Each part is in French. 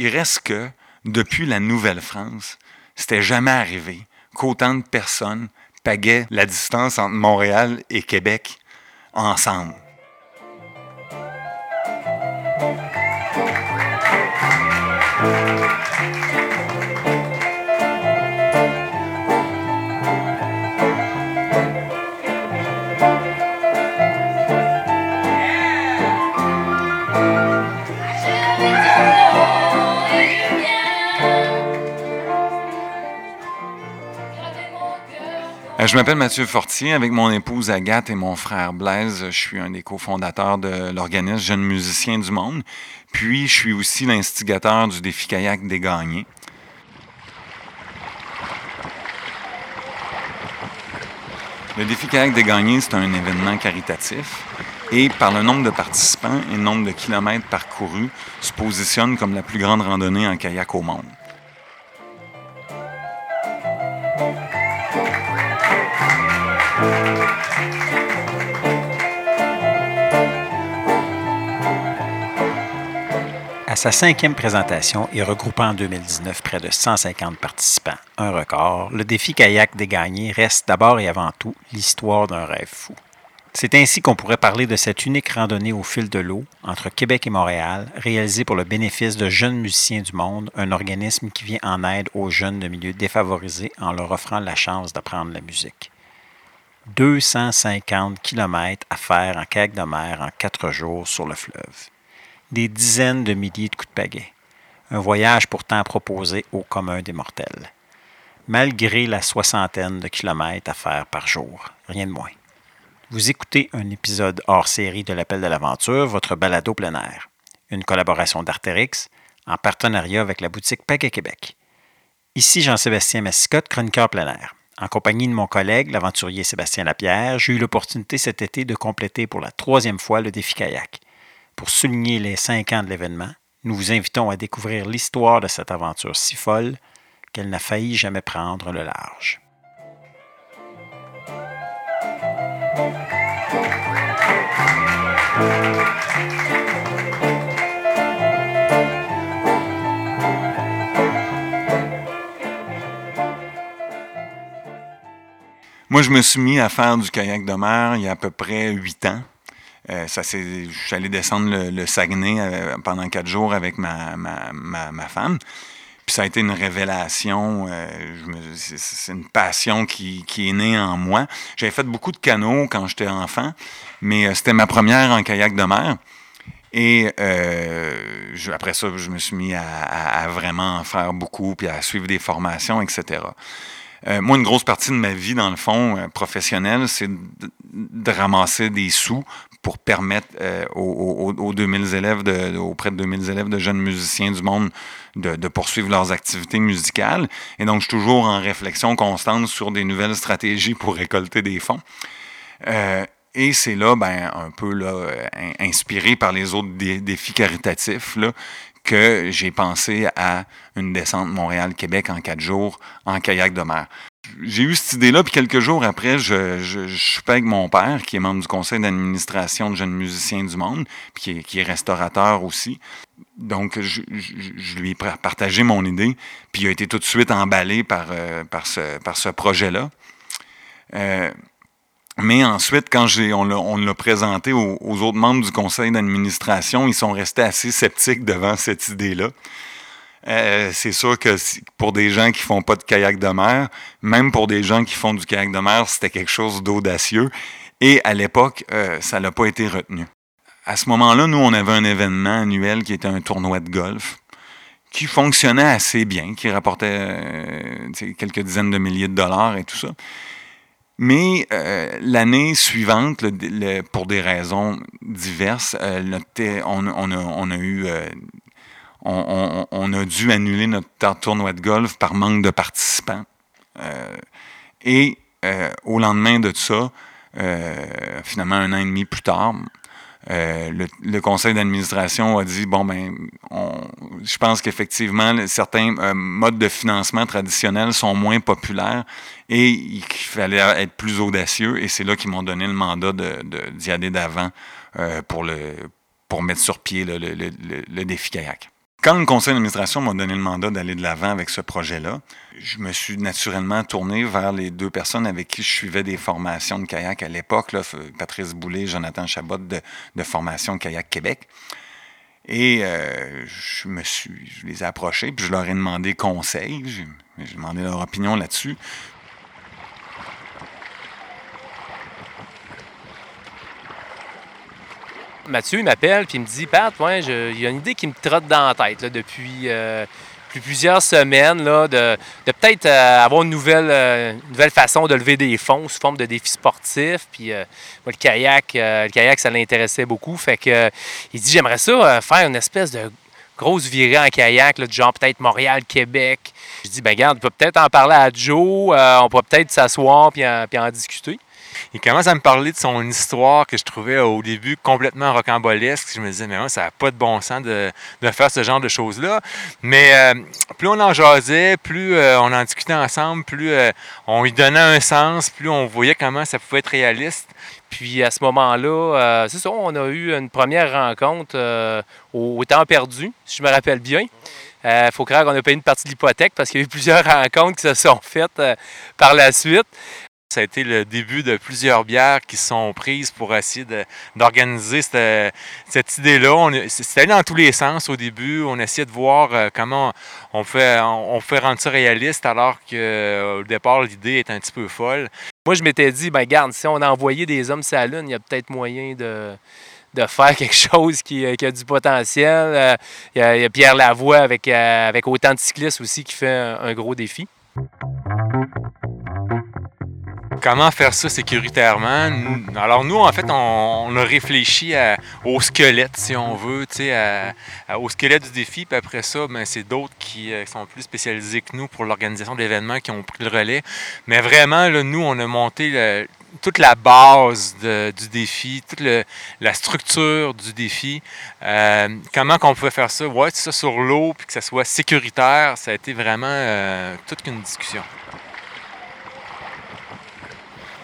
il reste que, depuis la Nouvelle-France, c'était jamais arrivé qu'autant de personnes pagaient la distance entre Montréal et Québec ensemble. Je m'appelle Mathieu Fortier. Avec mon épouse Agathe et mon frère Blaise, je suis un des cofondateurs de l'organisme Jeunes musiciens du monde. Puis, je suis aussi l'instigateur du défi kayak des gagnés. Le défi kayak des gagnés, c'est un événement caritatif et par le nombre de participants et le nombre de kilomètres parcourus, se positionne comme la plus grande randonnée en kayak au monde. Sa cinquième présentation et regroupant en 2019 près de 150 participants, un record, le défi kayak des gagnés reste d'abord et avant tout l'histoire d'un rêve fou. C'est ainsi qu'on pourrait parler de cette unique randonnée au fil de l'eau entre Québec et Montréal, réalisée pour le bénéfice de jeunes musiciens du monde, un organisme qui vient en aide aux jeunes de milieux défavorisés en leur offrant la chance d'apprendre la musique. 250 km à faire en kayak de mer en quatre jours sur le fleuve des dizaines de milliers de coups de pagaie. Un voyage pourtant proposé au commun des mortels. Malgré la soixantaine de kilomètres à faire par jour, rien de moins. Vous écoutez un épisode hors série de l'Appel de l'Aventure, votre balado plein air. Une collaboration d'Artérix en partenariat avec la boutique Pagaie Québec. Ici Jean-Sébastien Massicotte, chroniqueur plein air. En compagnie de mon collègue, l'aventurier Sébastien Lapierre, j'ai eu l'opportunité cet été de compléter pour la troisième fois le défi kayak. Pour souligner les cinq ans de l'événement, nous vous invitons à découvrir l'histoire de cette aventure si folle qu'elle n'a failli jamais prendre le large. Moi, je me suis mis à faire du kayak de mer il y a à peu près huit ans. Euh, je suis allé descendre le, Saguenay euh, pendant quatre jours avec ma, ma, femme. Puis ça a été une révélation. Euh, c'est une passion qui, est née en moi. J'avais fait beaucoup de canots quand j'étais enfant, mais c'était ma première en kayak de mer. Et après ça, je me suis mis à, vraiment en faire beaucoup, puis à suivre des formations, etc. moi, une grosse partie de ma vie, dans le fond, professionnelle, c'est de, ramasser des sous pour permettre euh, aux, 2000 élèves de, auprès de 2000 élèves de jeunes musiciens du monde de, poursuivre leurs activités musicales. Et donc, je suis toujours en réflexion constante sur des nouvelles stratégies pour récolter des fonds. Euh, et c'est là, ben, un peu là, inspiré par les autres défis caritatifs, là, que j'ai pensé à une descente Montréal-Québec en quatre jours en kayak de mer j'ai eu cette idée-là, puis quelques jours après, je, je, suis avec mon père, qui est membre du conseil d'administration de Jeunes Musiciens du Monde, puis qui est, restaurateur aussi. Donc, je, lui ai partagé mon idée, puis il a été tout de suite emballé par, euh, ce, par ce projet-là. Euh, mais ensuite, quand on l'a présenté aux, autres membres du conseil d'administration, ils sont restés assez sceptiques devant cette idée-là. Euh, c'est sûr que pour des gens qui font pas de kayak de mer, même pour des gens qui font du kayak de mer, c'était quelque chose d'audacieux. Et à l'époque, euh, ça n'a pas été retenu. À ce moment-là, nous, on avait un événement annuel qui était un tournoi de golf qui fonctionnait assez bien, qui rapportait euh, quelques dizaines de milliers de dollars et tout ça. Mais l'année suivante, pour des raisons diverses, on, on, a, eu on, a dû annuler notre tournoi de golf par manque de participants. Euh, et euh, au lendemain de ça, euh, finalement un an et demi plus tard, le, conseil d'administration a dit bon ben, je pense qu'effectivement certains modes de financement traditionnels sont moins populaires et qu'il fallait être plus audacieux. Et c'est là qu'ils m'ont donné le mandat d'y aller d'avant pour le pour mettre sur pied le défi kayak. Quand le conseil d'administration m'a donné le mandat d'aller de l'avant avec ce projet-là, je me suis naturellement tourné vers les deux personnes avec qui je suivais des formations de kayak à l'époque, Patrice Boulay, Jonathan Chabot de, Formation Kayak Québec. Et euh, je me suis, je les ai approchés, puis je leur ai demandé conseil. J'ai demandé leur opinion là-dessus. Mathieu, il m'appelle, puis il me dit Pat, ouais, il y a une idée qui me trotte dans la tête depuis, euh, plusieurs semaines, là, de, peut-être euh, avoir une nouvelle, euh, façon de lever des fonds sous forme de défis sportifs. Puis le kayak, le kayak, ça l'intéressait beaucoup. Fait que il dit J'aimerais ça faire une espèce de grosse virée en kayak, du genre peut-être Montréal, Québec. Je dis, ben regarde, on peut peut-être en parler à Joe, on pourrait peut-être s'asseoir puis en discuter il commence à me parler de son histoire que je trouvais au début complètement rocambolesque. Je me disais, mais ça n'a pas de bon sens de, faire ce genre de choses-là. Mais euh, plus on en jasait, plus euh, on en discutait ensemble, plus euh, on lui donnait un sens, plus on voyait comment ça pouvait être réaliste. Puis à ce moment-là, c'est ça, on a eu une première rencontre au, temps perdu, si je me rappelle bien. Il faut croire qu'on a payé une partie de l'hypothèque parce qu'il y a eu plusieurs rencontres qui se sont faites par la suite. Ça a été le début de plusieurs bières qui sont prises pour essayer d'organiser cette, idée-là. C'était dans tous les sens au début. On essayait de voir euh, comment on fait, on fait rendre ça réaliste alors qu'au euh, départ, l'idée est un petit peu folle. Moi, je m'étais dit, ben garde, si on a envoyé des hommes sur la Lune, il y a peut-être moyen de, faire quelque chose qui, euh, a du potentiel. Il y a, Pierre Lavoie avec autant de cyclistes aussi qui fait un gros défi. Comment faire ça sécuritairement? Alors nous, en fait, on, a réfléchi au squelette, si on veut, au squelette du défi. Puis après ça, ben, c'est d'autres qui euh, sont plus spécialisés que nous pour l'organisation de l'événement qui ont pris le relais. Mais vraiment, nous, on a monté toute la base du défi, toute la structure du défi. Euh, comment qu'on pouvait faire ça? Ouais, ça sur l'eau, puis que ça soit sécuritaire, ça a été vraiment euh, toute une discussion.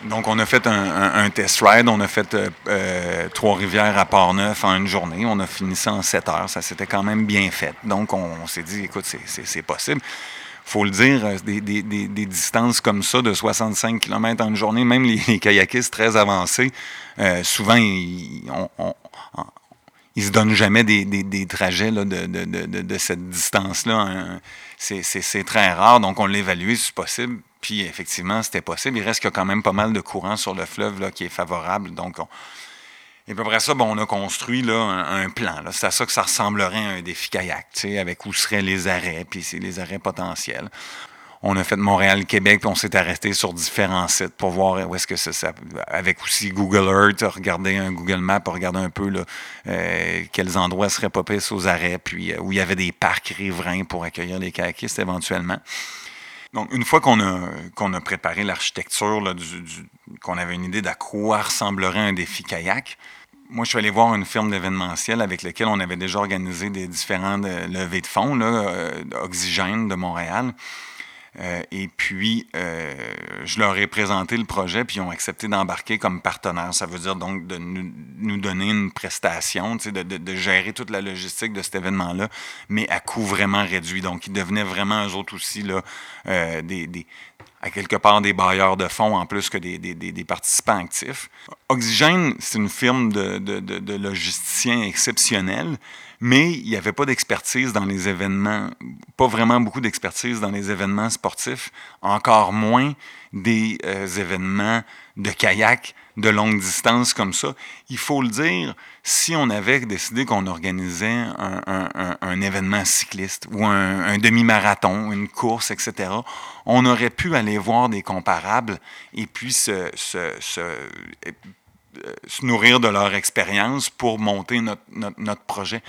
Donc, on a fait un, test ride. On a fait euh, euh, Trois-Rivières à Port-Neuf en une journée. On a fini ça en sept heures. Ça s'était quand même bien fait. Donc, on, s'est dit, écoute, c'est possible. faut le dire, euh, des, distances comme ça de 65 km en une journée, même les, kayakistes très avancés, souvent, ils, ne se donnent jamais des, trajets de, cette distance-là. C'est très rare. Donc, on l'évalue si possible. Puis effectivement, c'était possible. Il reste qu'il y a quand même pas mal de courant sur le fleuve qui est favorable. Donc, Et puis après ça, bon, on a construit là, un, plan. C'est à ça que ça ressemblerait à un défi kayak, avec où seraient les arrêts, puis c'est les arrêts potentiels. On a fait Montréal-Québec, puis on s'est arrêté sur différents sites pour voir où est-ce que ça, avec aussi Google Earth, regarder un Google Map, regarder un peu euh, quels endroits seraient pas aux arrêts, puis euh, où il y avait des parcs riverains pour accueillir les kayakistes éventuellement. Donc, une fois qu'on a, préparé l'architecture, qu'on avait une idée d'à quoi ressemblerait un défi kayak, moi, je suis allé voir une firme d'événementiel avec laquelle on avait déjà organisé des différentes euh, levées de fonds, là, de Montréal. Euh, et puis, euh, je leur ai présenté le projet, puis ils ont accepté d'embarquer comme partenaire. Ça veut dire donc de nous, donner une prestation, de, de, gérer toute la logistique de cet événement-là, mais à coût vraiment réduit. Donc, ils devenaient vraiment, eux autres aussi, là, euh, des, à quelque part des bailleurs de fonds en plus que des, des, des participants actifs. Oxygène, c'est une firme de, de logisticiens exceptionnels mais il n'y avait pas d'expertise dans les événements, pas vraiment beaucoup d'expertise dans les événements sportifs, encore moins des euh, événements de kayak de longue distance comme ça. Il faut le dire, si on avait décidé qu'on organisait un, événement cycliste ou un, demi-marathon, une course, etc., on aurait pu aller voir des comparables et puis se euh, nourrir de leur expérience pour monter notre, projet.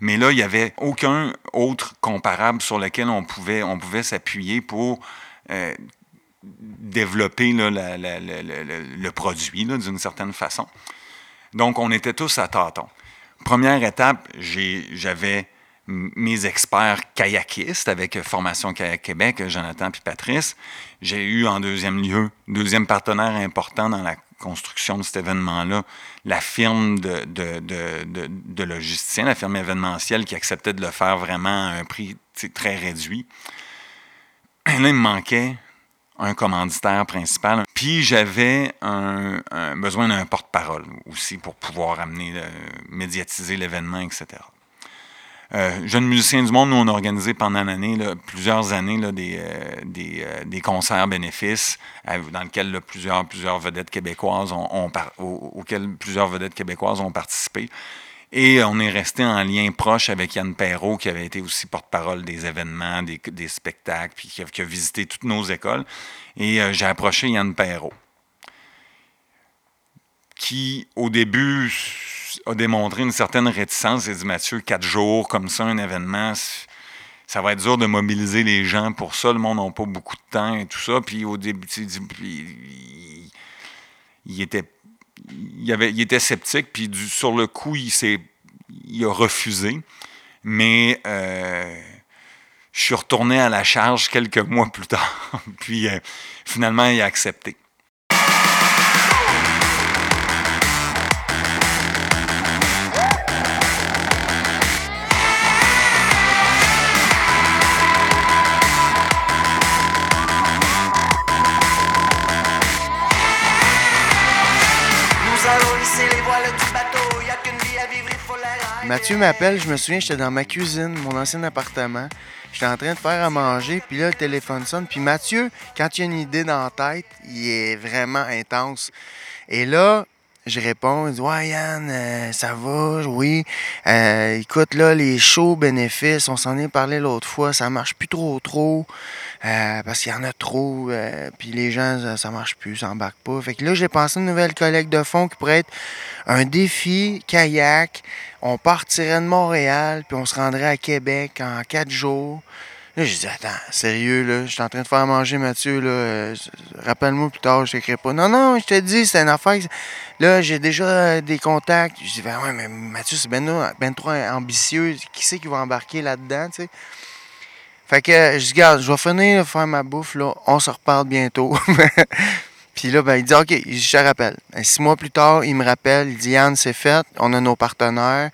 Mais là, il n'y avait aucun autre comparable sur lequel on pouvait, on pouvait s'appuyer pour euh, développer le produit d'une certaine façon. Donc, on était tous à tâtons. Première étape, j'avais mes experts kayakistes avec Formation Kayak Québec, Jonathan puis Patrice. J'ai eu en deuxième lieu, deuxième partenaire important dans la, construction de cet événement-là, la firme de, de, de, logisticiens, la firme événementielle qui acceptait de le faire vraiment à un prix très réduit. là, il me manquait un commanditaire principal. Puis j'avais un, besoin d'un porte-parole aussi pour pouvoir amener, médiatiser l'événement, etc. Euh, Jeunes musiciens du monde, nous, on a organisé pendant plusieurs années, euh, des, euh, concerts bénéfices dans lesquels plusieurs, vedettes québécoises ont, auxquels plusieurs vedettes québécoises ont participé. Et on est resté en lien proche avec Yann Perrault, qui avait été aussi porte-parole des événements, des, spectacles, puis qui a, visité toutes nos écoles. Et j'ai approché Yann Perrault, qui, au début, a démontré une certaine réticence. Il dit Mathieu, quatre jours comme ça, un événement, ça va être dur de mobiliser les gens pour ça. Le monde n'a pas beaucoup de temps et tout ça. Puis au début, il, il, était, il, avait, il était sceptique. Puis sur le coup, il, il a refusé. Mais euh, je suis retourné à la charge quelques mois plus tard. puis euh, finalement, il a accepté. Mathieu m'appelle, je me souviens, j'étais dans ma cuisine, mon ancien appartement. J'étais en train de faire à manger, puis là, le téléphone sonne. Puis Mathieu, quand il a une idée dans la tête, il est vraiment intense. Et là, je réponds, il dit Ouais, Yann, euh, ça va, oui. Euh, écoute, là, les shows bénéfices, on s'en est parlé l'autre fois, ça marche plus trop, trop. Euh, parce qu'il y en a trop, puis les gens, ça, marche plus, ça embarque pas. Fait que là, j'ai pensé à une nouvelle collecte de fonds qui pourrait être un défi kayak. On partirait de Montréal, puis on se rendrait à Québec en quatre jours. Là, j'ai dit, attends, sérieux, là, je suis en train de faire manger Mathieu, là. Euh, rappelle-moi plus tard, je t'écris pas. Non, non, je te dis, c'est une affaire. Là, j'ai déjà euh, des contacts. Je dis, ben ouais, mais Mathieu, c'est ben, ben trop ambitieux. Qui c'est qui va embarquer là-dedans, tu sais? Fait que je dis, regarde, je vais finir de faire ma bouffe, là. On se reparle bientôt. Puis là, ben, il dit, OK, je te rappelle. Ben, six mois plus tard, il me rappelle, il dit, Yann, c'est fait, on a nos partenaires,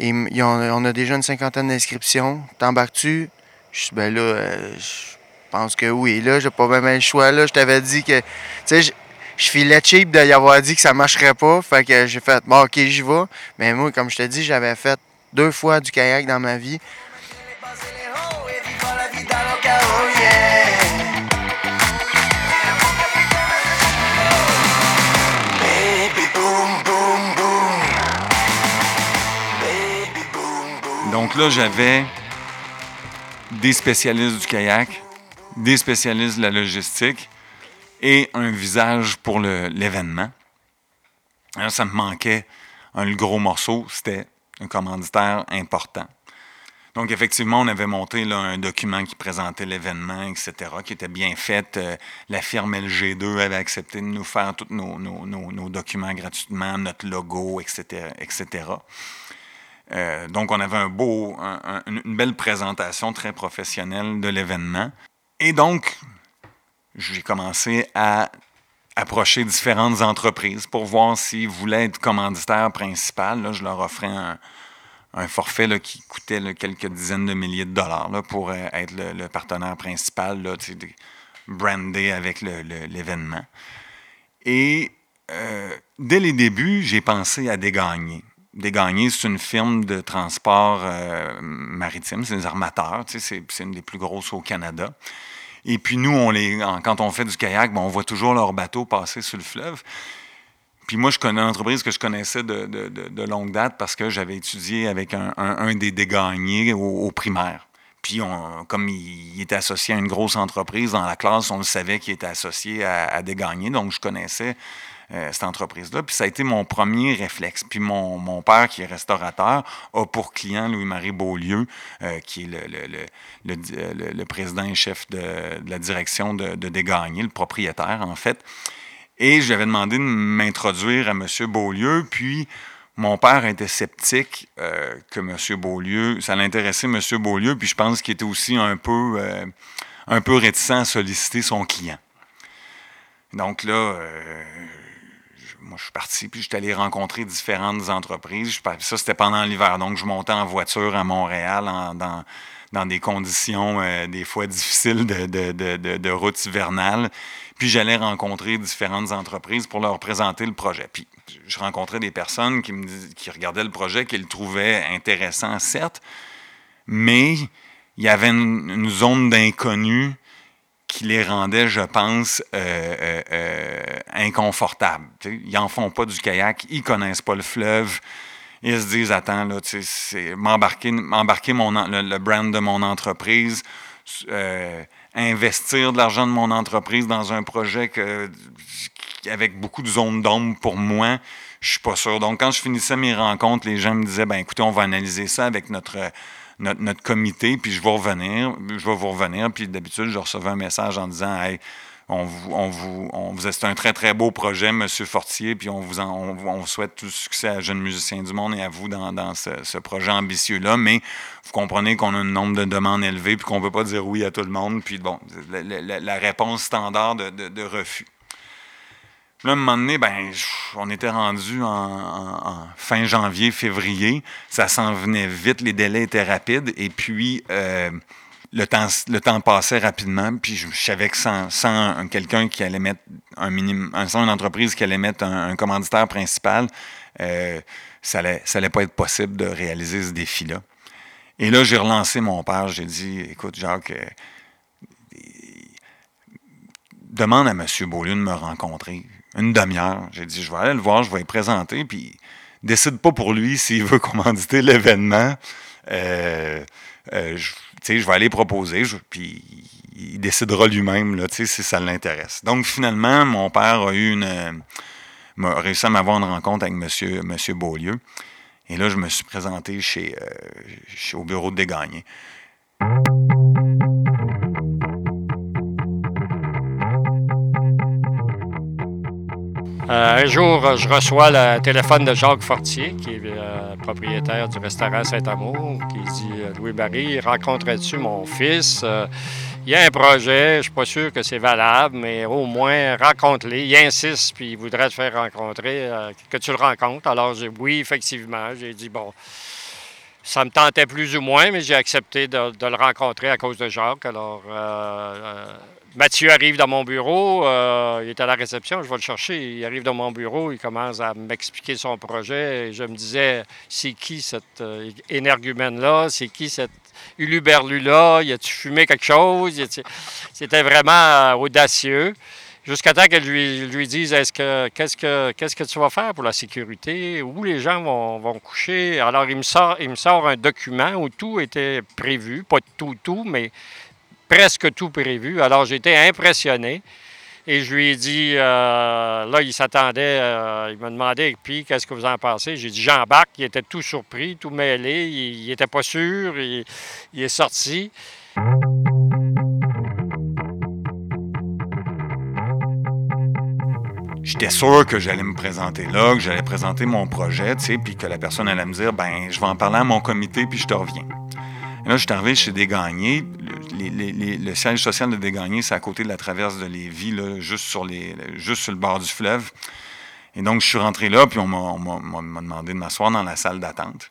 on a déjà une cinquantaine d'inscriptions. T'embarques-tu? Je dis, ben là, euh, je pense que oui. Là, j'ai pas même le choix. Là, je t'avais dit que, tu sais, je, je filais cheap d'y avoir dit que ça marcherait pas. Fait que j'ai fait, bon, OK, j'y vais. Mais moi, comme je te dis, j'avais fait deux fois du kayak dans ma vie. Donc là, j'avais des spécialistes du kayak, des spécialistes de la logistique et un visage pour l'événement. Ça me manquait un gros morceau, c'était un commanditaire important. Donc, effectivement, on avait monté un document qui présentait l'événement, etc., qui était bien fait. Euh, la firme LG2 avait accepté de nous faire tous nos, nos documents gratuitement, notre logo, etc., etc. Euh, donc, on avait un beau, une belle présentation très professionnelle de l'événement. Et donc, j'ai commencé à approcher différentes entreprises pour voir s'ils voulaient être commanditaires principal. Là, je leur offrais un, forfait qui coûtait quelques dizaines de milliers de dollars pour euh, être le, partenaire principal, brandé avec l'événement. Et euh, dès les débuts, j'ai pensé à Dégagné, c'est une firme de transport euh, maritime, c'est des armateurs, c'est une des plus grosses au Canada. Et puis nous, on les, quand on fait du kayak, on voit toujours leurs bateaux passer sur le fleuve. Puis moi, je connais une entreprise que je connaissais de, longue date parce que j'avais étudié avec un, des dégagnés au, primaire. Puis, comme il, était associé à une grosse entreprise dans la classe, on le savait qu'il était associé à, à Desgagnés. Donc, je connaissais euh, cette entreprise-là. Puis ça a été mon premier réflexe. Puis mon, mon père, qui est restaurateur, a pour client Louis-Marie Beaulieu, euh, qui est le, le, le, le, président et chef de, la direction de, de le propriétaire, en fait. Et j'avais demandé de m'introduire à M. Beaulieu, puis mon père était sceptique euh, que M. Beaulieu, ça l'intéressait M. Beaulieu, puis je pense qu'il était aussi un peu, un peu réticent à solliciter son client. Donc là, moi, je suis parti, puis j'étais allé rencontrer différentes entreprises. ça, c'était pendant l'hiver. Donc, je montais en voiture à Montréal dans, dans des conditions euh, des fois difficiles de, de, de, route hivernale. Puis j'allais rencontrer différentes entreprises pour leur présenter le projet. Puis je rencontrais des personnes qui, me, qui regardaient le projet, qui le trouvaient intéressant, certes, mais il y avait une, zone d'inconnu qui les rendait, je pense, euh, euh, euh, inconfortables. ils n'en font pas du kayak, ils connaissent pas le fleuve. Ils se disent, attends, là, c'est m'embarquer, m'embarquer mon, le, brand de mon entreprise, investir de l'argent de mon entreprise dans un projet avec beaucoup de zones d'ombre pour moi, je suis pas sûr. Donc, quand je finissais mes rencontres, les gens me disaient, ben écoutez, on va analyser ça avec notre notre, comité, puis je vais revenir, je vais vous revenir. Puis d'habitude, je recevais un message en disant Hey, on vous, on vous, on c'est un très, très beau projet, M. Fortier, puis on vous, on, souhaite tout succès à Jeunes Musiciens du Monde et à vous dans, ce, projet ambitieux-là. Mais vous comprenez qu'on a un nombre de demandes élevé, puis qu'on ne peut pas dire oui à tout le monde. Puis bon, la, réponse standard de refus. Là, à un moment donné, ben, on était rendu en, fin janvier, février. Ça s'en venait vite, les délais étaient rapides. Et puis, euh, le, temps, le temps passait rapidement. Puis, je, savais que sans, quelqu'un qui allait mettre un minimum, sans une entreprise qui allait mettre un, commanditaire principal, euh, ça n'allait ça allait pas être possible de réaliser ce défi-là. Et là, j'ai relancé mon père. J'ai dit, écoute, Jacques, euh, demande à M. Beaulieu de me rencontrer une demi-heure. J'ai dit, je vais aller le voir, je vais le présenter, puis décide pas pour lui s'il veut commanditer l'événement. Euh, euh, je, vais aller proposer, puis il décidera lui-même si ça l'intéresse. Donc, finalement, mon père a eu une m'a réussi à m'avoir une rencontre avec M. Monsieur, Beaulieu. Et là, je me suis présenté chez, euh, au bureau de Dégagné. Euh, un jour, je reçois le téléphone de Jacques Fortier, qui est euh, propriétaire du restaurant Saint-Amour, qui dit euh, Louis-Marie, rencontrais-tu mon fils? Il y a un projet, je ne suis pas sûr que c'est valable, mais au moins rencontre-les. Il insiste, puis il voudrait te faire rencontrer, que tu le rencontres. Alors, j'ai oui, effectivement. J'ai dit bon. Ça me tentait plus ou moins, mais j'ai accepté de, le rencontrer à cause de Jacques. Alors, Mathieu arrive dans mon bureau, euh, il est à la réception, je vais le chercher. Il arrive dans mon bureau, il commence à m'expliquer son projet. Et je me disais, c'est qui cet euh, énergumène-là? C'est qui cet uluberlu-là? Y a-tu fumé quelque chose? C'était vraiment euh, audacieux. Jusqu'à temps qu'elle lui, lui dise est-ce que qu'est-ce que qu'est-ce que tu vas faire pour la sécurité, où les gens vont, vont, coucher? Alors il me sort il me sort un document où tout était prévu, pas tout tout, mais presque tout prévu. Alors, j'étais impressionné. Et je lui ai dit, euh, là, il s'attendait, euh, il m'a demandé, puis, qu'est-ce que vous en pensez? J'ai dit, j'embarque. Il était tout surpris, tout mêlé. Il n'était pas sûr. Il, est sorti. J'étais sûr que j'allais me présenter là, que j'allais présenter mon projet, tu sais, puis que la personne allait me dire, ben, je vais en parler à mon comité, puis je te reviens. Et là, je suis arrivé chez Desgagnés le siège social de Dégagné, c'est à côté de la traverse de Lévis, là, juste, sur les, juste sur le bord du fleuve. Et donc, je suis rentré là, puis on m'a demandé de m'asseoir dans la salle d'attente.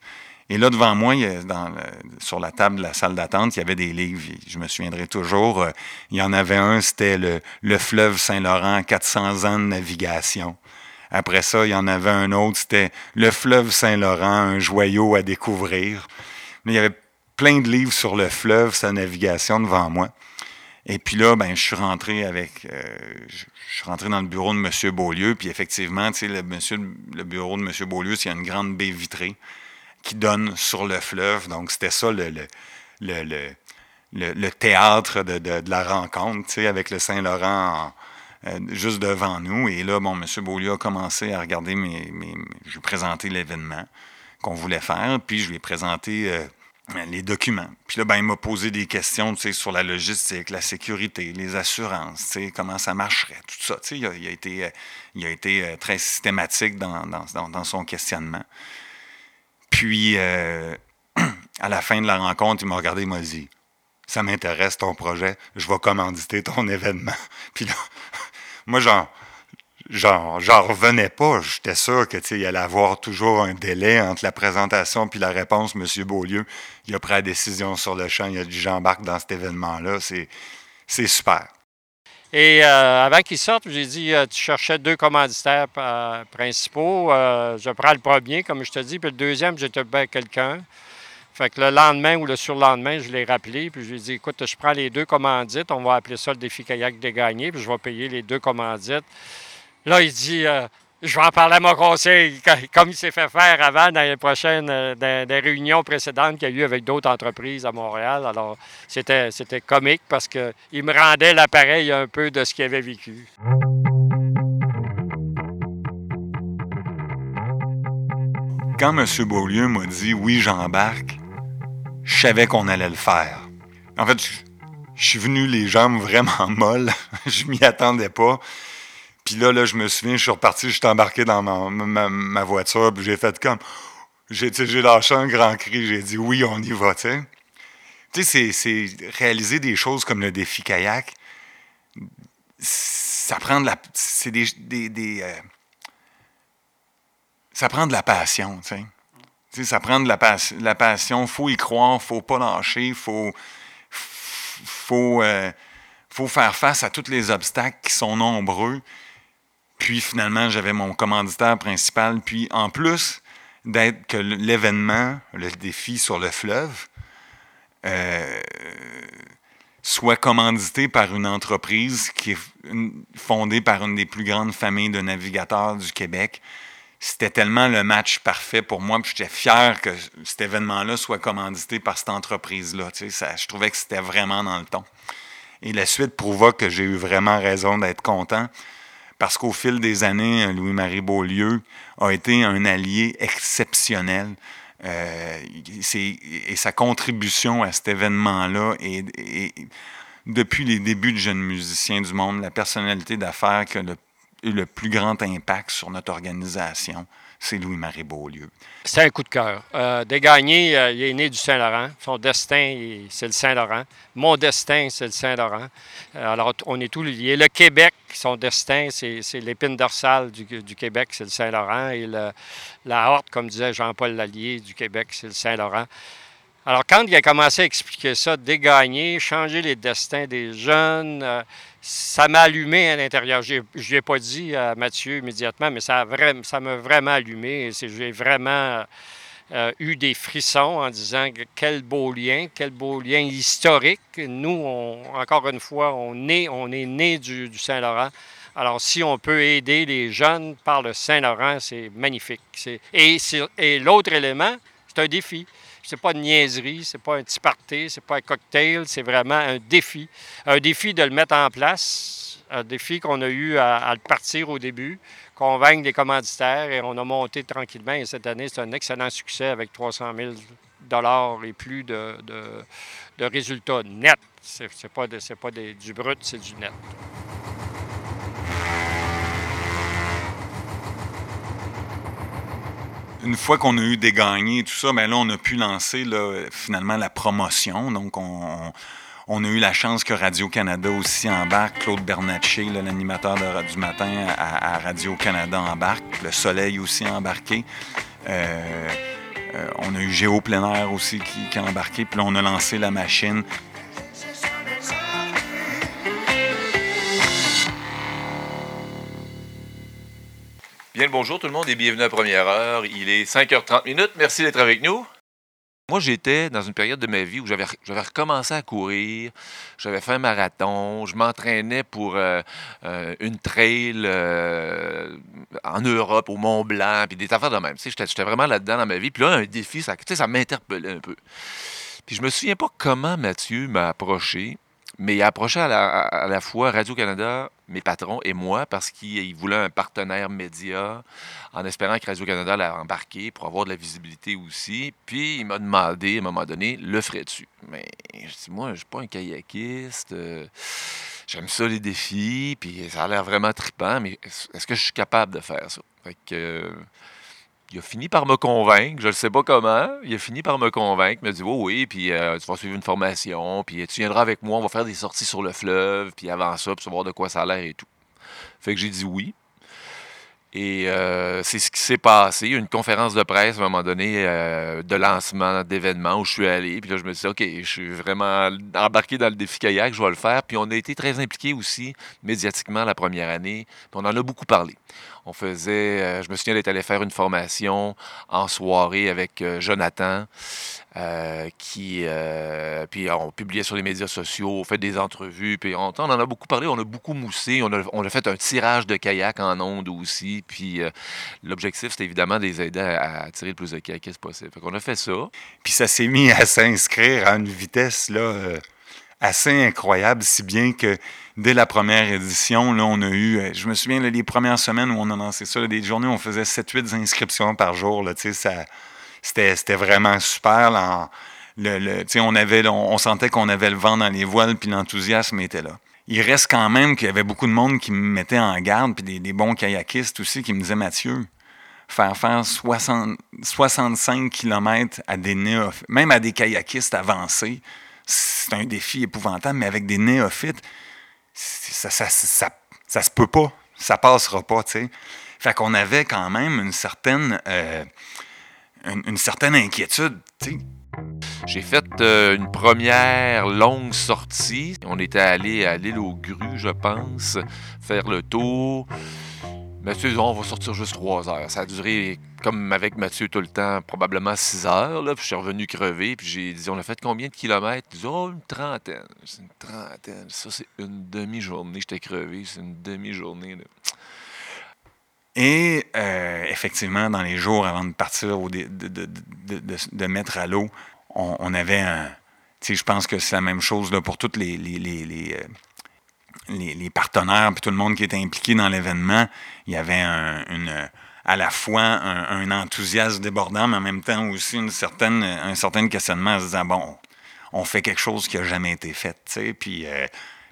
Et là, devant moi, dans sur la table de la salle d'attente, il y avait des livres. Je me souviendrai toujours, euh, il y en avait un, c'était le, le, fleuve Saint-Laurent, 400 ans de navigation. Après ça, il y en avait un autre, c'était Le fleuve Saint-Laurent, un joyau à découvrir. Mais il y avait plein de livres sur le fleuve, sa navigation devant moi. Et puis là, ben, je suis rentré avec, euh, je, suis rentré dans le bureau de M. Beaulieu, puis effectivement, tu le, bureau de M. Beaulieu, c'est une grande baie vitrée qui donne sur le fleuve. Donc, c'était ça le, le, le, théâtre de, la rencontre, avec le Saint-Laurent euh, juste devant nous. Et là, bon, M. Beaulieu a commencé à regarder mes je lui ai présenté l'événement qu'on voulait faire, puis je lui ai présenté euh, les documents. Puis là, ben, il m'a posé des questions sur la logistique, la sécurité, les assurances, comment ça marcherait, tout ça. Il a, il a, été, il a été euh, très systématique dans, dans, dans son questionnement. Puis, euh, à la fin de la rencontre, il m'a regardé et m'a dit Ça m'intéresse ton projet, je vais commanditer ton événement. Puis là, moi, Genre, j'en revenais pas. J'étais sûr que, il allait avoir toujours un délai entre la présentation puis la réponse. Monsieur Beaulieu, il a pris la décision sur le champ. Il a dit j'embarque dans cet événement-là. C'est, super. Et euh, avant qu'il sorte, j'ai dit euh, tu cherchais deux commanditaires euh, principaux. je prends le premier, comme je te dis, puis le deuxième, j'étais avec quelqu'un. Fait que le lendemain ou le surlendemain, je l'ai rappelé, puis je lui dit écoute, je prends les deux commandites, on va appeler ça le défi kayak des gagnés, puis je vais payer les deux commandites. Là, il dit je vais en parler à mon conseil, comme il s'est fait faire avant dans les prochaines euh, réunions précédentes qu'il y a eu avec d'autres entreprises à Montréal. Alors, c'était, c'était comique parce qu'il me rendait l'appareil un peu de ce qu'il avait vécu. Quand M. Beaulieu m'a dit oui, j'embarque, je savais qu'on allait le faire. En fait, je suis venu les jambes vraiment molles. je m'y attendais pas. Puis là, là, je me souviens, je suis reparti, je suis embarqué dans ma, voiture, puis j'ai fait comme. J'ai, lâché un grand cri, j'ai dit oui, on y va, tu sais. Tu sais, c'est, réaliser des choses comme le défi kayak. Ça prend de la. C'est des. des, euh, ça prend de la passion, tu sais. Ça prend de la, la passion, faut y croire, faut pas lâcher, faut. faut. Euh, faut faire face à tous les obstacles qui sont nombreux. Puis finalement, j'avais mon commanditaire principal. Puis en plus d'être que l'événement, le défi sur le fleuve, euh, soit commandité par une entreprise qui est fondée par une des plus grandes familles de navigateurs du Québec. C'était tellement le match parfait pour moi, puis j'étais fier que cet événement-là soit commandité par cette entreprise-là. Tu sais, je trouvais que c'était vraiment dans le ton. Et la suite prouva que j'ai eu vraiment raison d'être content parce qu'au fil des années, Louis-Marie Beaulieu a été un allié exceptionnel. Euh, et sa contribution à cet événement-là est, depuis les débuts de jeunes musiciens du monde, la personnalité d'affaires qui a eu le plus grand impact sur notre organisation c'est Louis-Marie Beaulieu. C'est un coup de cœur. Euh, euh, il est né du Saint-Laurent. Son destin, c'est le Saint-Laurent. Mon destin, c'est le Saint-Laurent. Euh, alors, on est tous liés. Le Québec, son destin, c'est l'épine dorsale du, Québec, c'est le Saint-Laurent. Et la horte, comme disait Jean-Paul Lallier du Québec, c'est le Saint-Laurent. Alors, quand il a commencé à expliquer ça, dégagner, changer les destins des jeunes, euh, ça m'a allumé à l'intérieur. Je ne lui ai pas dit à Mathieu immédiatement, mais ça m'a vraiment allumé. J'ai vraiment euh, eu des frissons en disant quel beau lien, quel beau lien historique. Nous, encore une fois, on est, on est né du, Saint-Laurent. Alors, si on peut aider les jeunes par le Saint-Laurent, c'est magnifique. Et, et l'autre élément, c'est un défi c'est pas une niaiserie, c'est pas un petit party, c'est pas un cocktail, c'est vraiment un défi. Un défi de le mettre en place, un défi qu'on a eu à, le partir au début, convaincre les commanditaires et on a monté tranquillement. Et cette année, c'est un excellent succès avec 300 000 dollars et plus de, résultats nets. C'est pas, pas du brut, c'est du net. Une fois qu'on a eu des gagnés et tout ça, ben là, on a pu lancer finalement la promotion. Donc, on, a eu la chance que Radio-Canada aussi embarque. Claude Bernatchez, l'animateur du matin à, Radio-Canada embarque. Le Soleil aussi embarqué. Euh, euh, on a eu Géo Plein aussi qui, qui a embarqué. Puis là, on a lancé la machine. Bien le bonjour tout le monde et bienvenue à Première Heure. Il est 5h30 minutes. Merci d'être avec nous. Moi, j'étais dans une période de ma vie où j'avais, recommencé à courir, j'avais fait un marathon, je m'entraînais pour euh, euh, une trail euh, en Europe, au Mont Blanc, puis des affaires de même. J'étais, vraiment là-dedans dans ma vie. Puis là, un défi, ça, ça m'interpellait un peu. Puis je me souviens pas comment Mathieu m'a approché, mais il a approché à la, fois Radio-Canada, mes patrons et moi, parce qu'il voulait un partenaire média, en espérant que Radio-Canada l'ait embarqué pour avoir de la visibilité aussi. Puis il m'a demandé, à un moment donné, le ferais-tu? Mais je dis, moi, je suis pas un kayakiste. Euh, j'aime ça les défis, puis ça a l'air vraiment trippant, mais est-ce que je suis capable de faire ça? Fait que, il a fini par me convaincre, je ne sais pas comment, il a fini par me convaincre, il m'a dit oh oui, puis euh, tu vas suivre une formation, puis tu viendras avec moi, on va faire des sorties sur le fleuve, puis avant ça, puis savoir de quoi ça a l'air et tout. Fait que j'ai dit oui. Et euh, c'est ce qui s'est passé. Une conférence de presse à un moment donné euh, de lancement d'événements où je suis allé. Puis là, je me suis dit, OK, je suis vraiment embarqué dans le défi kayak, je vais le faire. Puis on a été très impliqués aussi médiatiquement la première année. Puis on en a beaucoup parlé. On faisait, euh, je me souviens d'être allé faire une formation en soirée avec Jonathan. Qui puis on publiait sur les médias sociaux, on fait des entrevues, puis on, on en a beaucoup parlé, on a beaucoup moussé, on a, on a fait un tirage de kayak en ondes aussi, puis euh, l'objectif c'était évidemment de les aider à, à tirer le plus de kayakistes possible. Fait qu'on a fait ça. Puis ça s'est mis à s'inscrire à une vitesse là, euh, assez incroyable, si bien que dès la première édition, là, on a eu, euh, je me souviens, les premières semaines où on a lancé ça, des journées où on faisait 7-8 inscriptions par jour. Là, ça, c'était, c'était vraiment super. là, on, avait, on sentait qu'on avait le vent dans les voiles, puis l'enthousiasme était là. Il reste quand même qu'il y avait beaucoup de monde qui me mettait en garde, puis des, bons kayakistes aussi qui me disaient Mathieu, faire faire 60, 65 km à des néophytes, même à des kayakistes avancés, c'est un défi épouvantable, mais avec des néophytes, ça se peut pas. Ça passera pas, tu sais. Fait qu'on avait quand même une certaine, euh, une, une certaine inquiétude, tu sais. J'ai fait euh, une première longue sortie. On était allé à l'île aux grues, je pense, faire le tour. Mathieu, on va sortir juste trois heures. Ça a duré, comme avec Mathieu tout le temps, probablement six heures. Là, puis je suis revenu crever. Puis j'ai dit, on a fait combien de kilomètres? Il dit, oh, une trentaine. Une trentaine. Ça, c'est une demi-journée. J'étais crevé. C'est une demi-journée. Et euh, effectivement, dans les jours avant de partir ou de, de, de, de- mettre à l'eau, on, avait un. Je pense que c'est la même chose là, pour tous les, les, euh, les- les partenaires puis tout le monde qui était impliqué dans l'événement. Il y avait un- à la fois un, enthousiasme débordant, mais en même temps aussi une certaine, un certain questionnement en se disant bon, on fait quelque chose qui n'a jamais été fait. Puis, euh,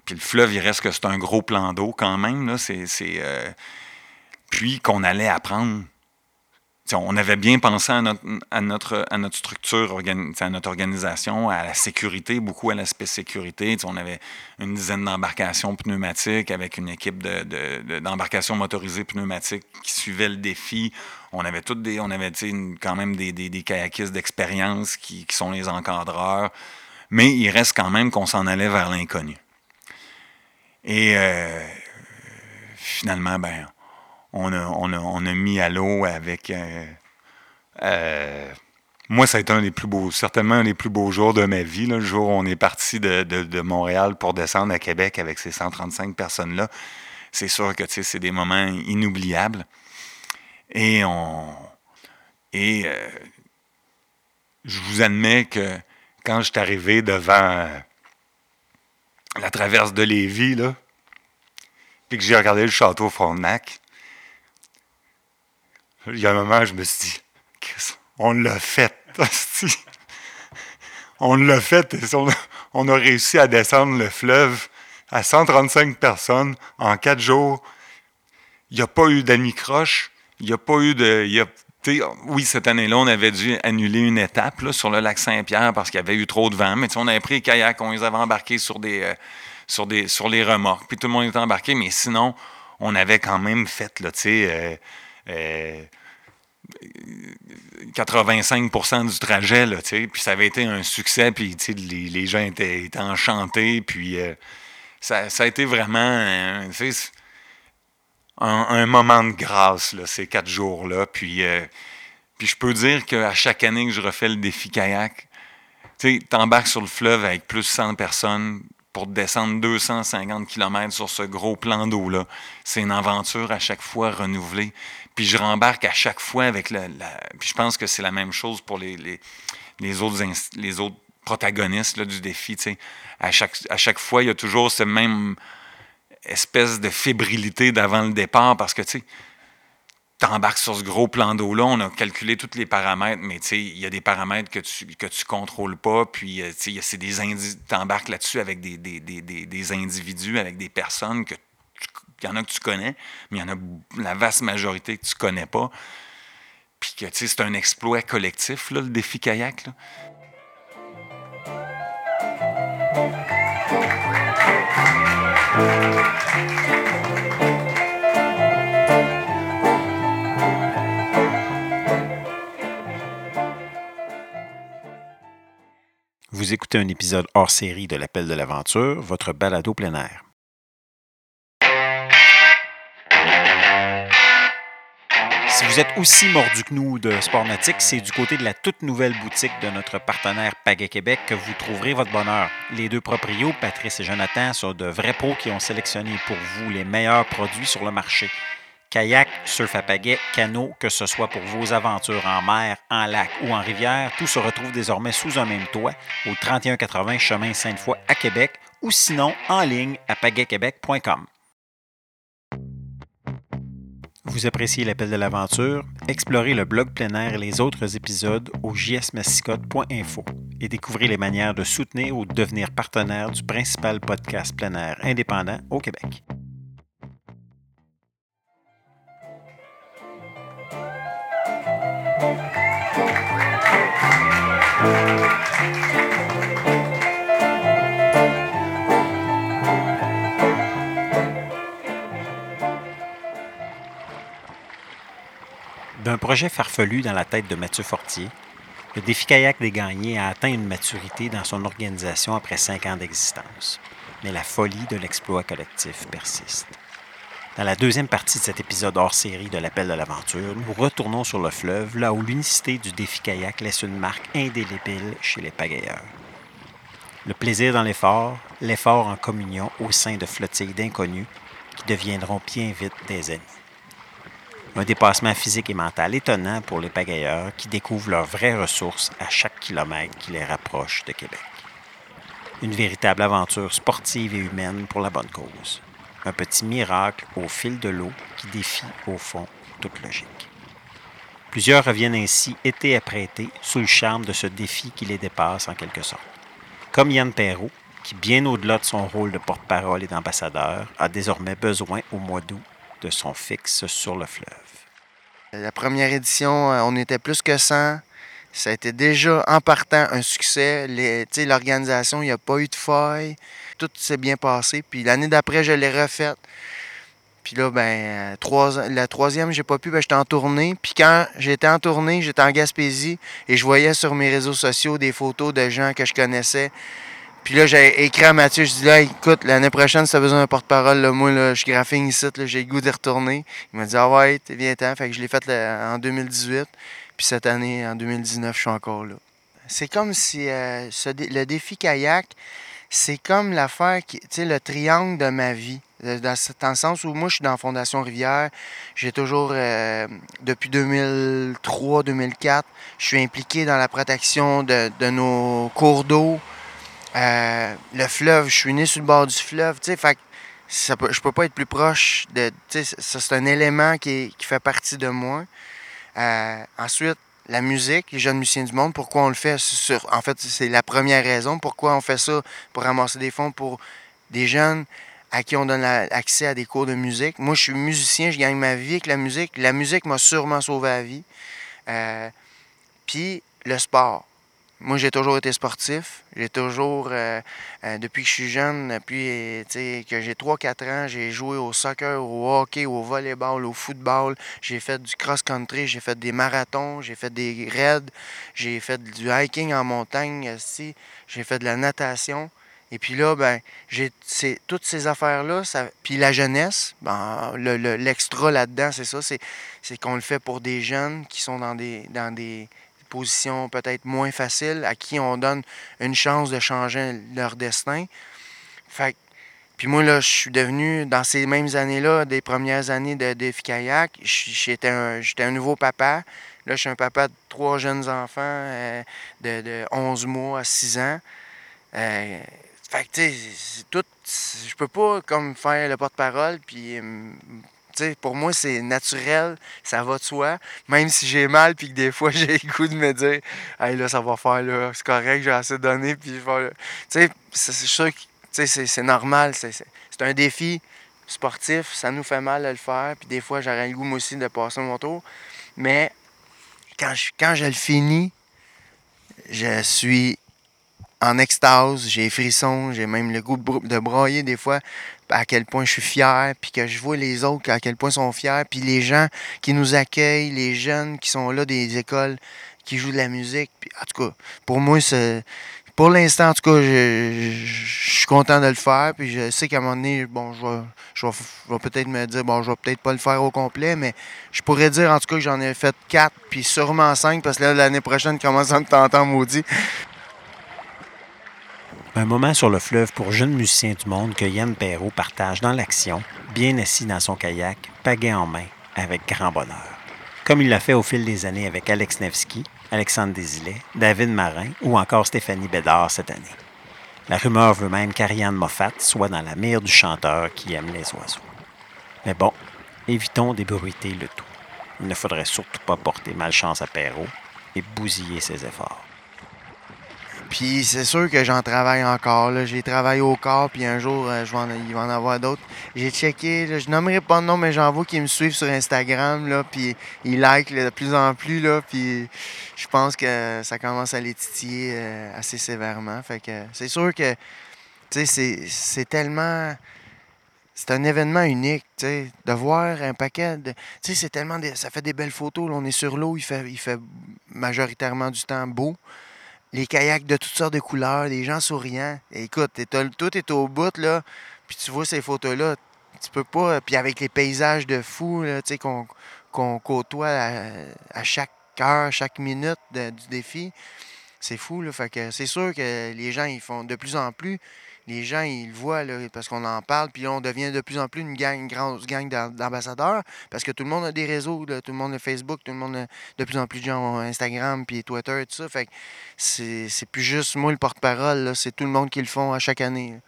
puis le fleuve, il reste que c'est un gros plan d'eau quand même. Là, c'est, c'est, euh, puis qu'on allait apprendre. On avait bien pensé à notre, structure, à notre organisation, à la sécurité, beaucoup à l'aspect sécurité. On avait une dizaine d'embarcations pneumatiques avec une équipe de, de- de- d'embarcations motorisées pneumatiques qui suivait le défi. On avait toutes des, on avait quand même des, kayakistes d'expérience qui, qui sont les encadreurs. Mais il reste quand même qu'on s'en allait vers l'inconnu. Et euh, finalement, ben, on a, mis à l'eau avec. euh, euh, moi, ça a été un des plus beaux, certainement un des plus beaux jours de ma vie, le jour où on est parti de, Montréal pour descendre à Québec avec ces 135 personnes-là. C'est sûr que c'est des moments inoubliables. Et on. Et euh, je vous admets que quand je suis arrivé devant la traverse de Lévis, puis que j'ai regardé le château Frontenac, il y a un moment, je me suis dit, on l'a fait. on l'a fait. On a, réussi à descendre le fleuve à 135 personnes en quatre jours. Il n'y a pas eu d'anicroche. Il n'y a pas eu de. y oui, cette année-là, on avait dû annuler une étape sur le lac Saint-Pierre parce qu'il y avait eu trop de vent. Mais on avait pris les kayaks, on les avait embarqués sur, des, euh, sur, des, sur les remorques. Puis tout le monde était embarqué. Mais sinon, on avait quand même fait, là, tu euh, 85% du trajet, là. Puis ça avait été un succès, puis les, les gens étaient, enchantés, puis euh, ça, a été vraiment sais, un, un moment de grâce, là, ces quatre jours-là. Puis, euh, puis je peux dire qu'à chaque année que je refais le défi kayak, tu sais, t'embarques sur le fleuve avec plus de 100 personnes pour descendre 250 km sur ce gros plan d'eau-là. C'est une aventure à chaque fois renouvelée. Puis je rembarque à chaque fois avec la... puis je pense que c'est la même chose pour les, les, les autres, les autres protagonistes là, du défi. À chaque, à chaque fois, il y a toujours ce même espèce de fébrilité d'avant le départ parce que, tu sais, t'embarques sur ce gros plan d'eau-là, on a calculé tous les paramètres, mais il y a des paramètres que tu que tu contrôles pas, puis euh, c'est des t'embarques là-dessus avec des, des, des, des, individus, avec des personnes que il y en a que tu connais, mais il y en a la vaste majorité que tu connais pas. Puis que, tu sais, c'est un exploit collectif, là, le défi kayak. Vous écoutez un épisode hors série de l'Appel de l'aventure, votre balado plein air. Vous êtes aussi mordu que nous de sport nautique, c'est du côté de la toute nouvelle boutique de notre partenaire Pagaie Québec que vous trouverez votre bonheur. Les deux proprios, Patrice et Jonathan, sont de vrais pros qui ont sélectionné pour vous les meilleurs produits sur le marché. Kayak, surf à pagaie, canot, que ce soit pour vos aventures en mer, en lac ou en rivière, tout se retrouve désormais sous un même toit au 3180 chemin Sainte-Foy à Québec ou sinon en ligne à pagaiequebec.com. Vous appréciez l'appel de l'aventure? Explorez le blog plein air et les autres épisodes au jsmassicotte.info et découvrez les manières de soutenir ou de devenir partenaire du principal podcast plein air indépendant au Québec. Projet farfelu dans la tête de Mathieu Fortier, le défi kayak des gagnés a atteint une maturité dans son organisation après cinq ans d'existence. Mais la folie de l'exploit collectif persiste. Dans la deuxième partie de cet épisode hors série de l'Appel de l'aventure, nous retournons sur le fleuve, là où l'unicité du défi kayak laisse une marque indélébile chez les pagayeurs. Le plaisir dans l'effort, l'effort en communion au sein de flottilles d'inconnus qui deviendront bien vite des amis. Un dépassement physique et mental étonnant pour les pagayeurs qui découvrent leurs vraies ressources à chaque kilomètre qui les rapproche de Québec. Une véritable aventure sportive et humaine pour la bonne cause. Un petit miracle au fil de l'eau qui défie, au fond, toute logique. Plusieurs reviennent ainsi été après été sous le charme de ce défi qui les dépasse en quelque sorte. Comme Yann Perrault, qui, bien au-delà de son rôle de porte-parole et d'ambassadeur, a désormais besoin au mois d'août de son fixe sur le fleuve. La première édition, euh, on était plus que 100. Ça a été déjà, en partant, un succès. L'organisation, il n'y a pas eu de faille. Tout s'est bien passé. Puis l'année d'après, je l'ai refaite. Puis là, ben, trois, la troisième, j'ai pas pu, ben, j'étais en tournée. Puis quand j'étais en tournée, j'étais en Gaspésie et je voyais sur mes réseaux sociaux des photos de gens que je connaissais. Puis là, j'ai écrit à Mathieu, je dis là, écoute, l'année prochaine, si t'as besoin d'un porte-parole, moi, là, je suis graphing ici, j'ai le goût d'y retourner. Il m'a dit, ah ouais, t'es bien temps. Fait que je l'ai fait en 2018. Puis cette année, en 2019, je suis encore là. C'est comme si euh, le défi kayak, c'est comme l'affaire, tu sais, le triangle de ma vie. Dans, dans le sens où moi, je suis dans Fondation Rivière. J'ai toujours, euh, depuis 2003-2004, je suis impliqué dans la protection de, de nos cours d'eau. Euh, le fleuve, je suis né sur le bord du fleuve, tu sais, fait ça peut- je peux pas être plus proche de, tu sais, ça c'est un élément qui, est- qui fait partie de moi. Euh, ensuite, la musique, les jeunes musiciens du monde, pourquoi on le fait sur, en fait, c'est la première raison, pourquoi on fait ça pour ramasser des fonds pour des jeunes à qui on donne la- accès à des cours de musique. Moi, je suis musicien, je gagne ma vie avec la musique. La musique m'a sûrement sauvé la vie. Euh, Puis le sport. Moi, j'ai toujours été sportif. J'ai toujours, euh, euh, depuis que je suis jeune, depuis que j'ai 3-4 ans, j'ai joué au soccer, au hockey, au volleyball, au football. J'ai fait du cross-country, j'ai fait des marathons, j'ai fait des raids, j'ai fait du hiking en montagne aussi, j'ai fait de la natation. Et puis là, ben, j'ai toutes ces affaires-là, puis la jeunesse, ben, le- le- l'extra là-dedans, c'est ça, c'est, c'est qu'on le fait pour des jeunes qui sont dans des, dans des positions peut-être moins faciles, à qui on donne une chance de changer leur destin. Puis moi, là, je suis devenu, dans ces mêmes années-là, des premières années de défi kayak, j'étais un, nouveau papa. Là, je suis un papa de trois jeunes enfants euh, de, de 11 mois à 6 ans. Euh, fait que, tu sais, tout. Je peux pas comme faire le porte-parole, puis. Hum, tu sais, pour moi, c'est naturel, ça va de soi. Même si j'ai mal, puis que des fois, j'ai le goût de me dire, hey, là, ça va faire, là, c'est correct, j'ai assez donné, puis je vais. Tu c'est sûr que c'est normal, c'est un défi sportif, ça nous fait mal de le faire, puis des fois, j'aurais le goût, moi aussi, de passer mon tour. Mais quand je, quand je le finis, je suis en extase, j'ai frissons, j'ai même le goût de, bro- de broyer des fois à quel point je suis fier, puis que je vois les autres à quel point ils sont fiers, puis les gens qui nous accueillent, les jeunes qui sont là des écoles, qui jouent de la musique. Puis, en tout cas, pour moi, c'est- pour l'instant, en tout cas, je, suis content de le faire. Puis je sais qu'à un moment donné, bon, je vais, peut-être me dire, bon, je vais peut-être pas le faire au complet, mais je pourrais dire en tout cas que j'en ai fait quatre, puis sûrement cinq, parce que l'année prochaine, commence à me tenter en maudit? Un moment sur le fleuve pour jeunes musiciens du monde que Yann Perrault partage dans l'action, bien assis dans son kayak, pagaie en main, avec grand bonheur. Comme il l'a fait au fil des années avec Alex Nevsky, Alexandre Desilets, David Marin ou encore Stéphanie Bédard cette année. La rumeur veut même qu'Ariane Moffat soit dans la mire du chanteur qui aime les oiseaux. Mais bon, évitons d'ébruiter le tout. Il ne faudrait surtout pas porter malchance à Perrault et bousiller ses efforts. Puis c'est sûr que j'en travaille encore. J'ai travaillé au corps, puis un jour, euh, en- il va en avoir d'autres. J'ai checké, je nommerai pas de nom, mais j'en vois qui me suivent sur Instagram, puis ils like là, de plus en plus, puis je pense que ça commence à les titiller euh, assez sévèrement. Fait que c'est sûr que, c'est- tellement... C'est un événement unique, de voir un paquet de... Tu sais, c'est tellement... des- ça fait des belles photos, là, on est sur l'eau, il fait majoritairement du temps beau les kayaks de toutes sortes de couleurs, des gens souriants. Écoute, tout est au bout, là, puis tu vois ces photos-là, tu peux pas... Puis avec les paysages de fou, là, tu sais, qu'on côtoie à, chaque heure, chaque minute du défi, c'est fou, là. Fait que c'est sûr que les gens, ils font de plus en plus... Les gens, ils le voient, là, parce qu'on en parle, puis là, on devient de plus en plus une gang, une grosse gang d'am- d'ambassadeurs, parce que tout le monde a des réseaux, là, tout le monde a Facebook, tout le monde a de plus en plus de gens ont Instagram, puis Twitter, et tout ça. Fait que c'est c'est plus juste moi le porte-parole, là, c'est tout le monde qui le font à chaque année.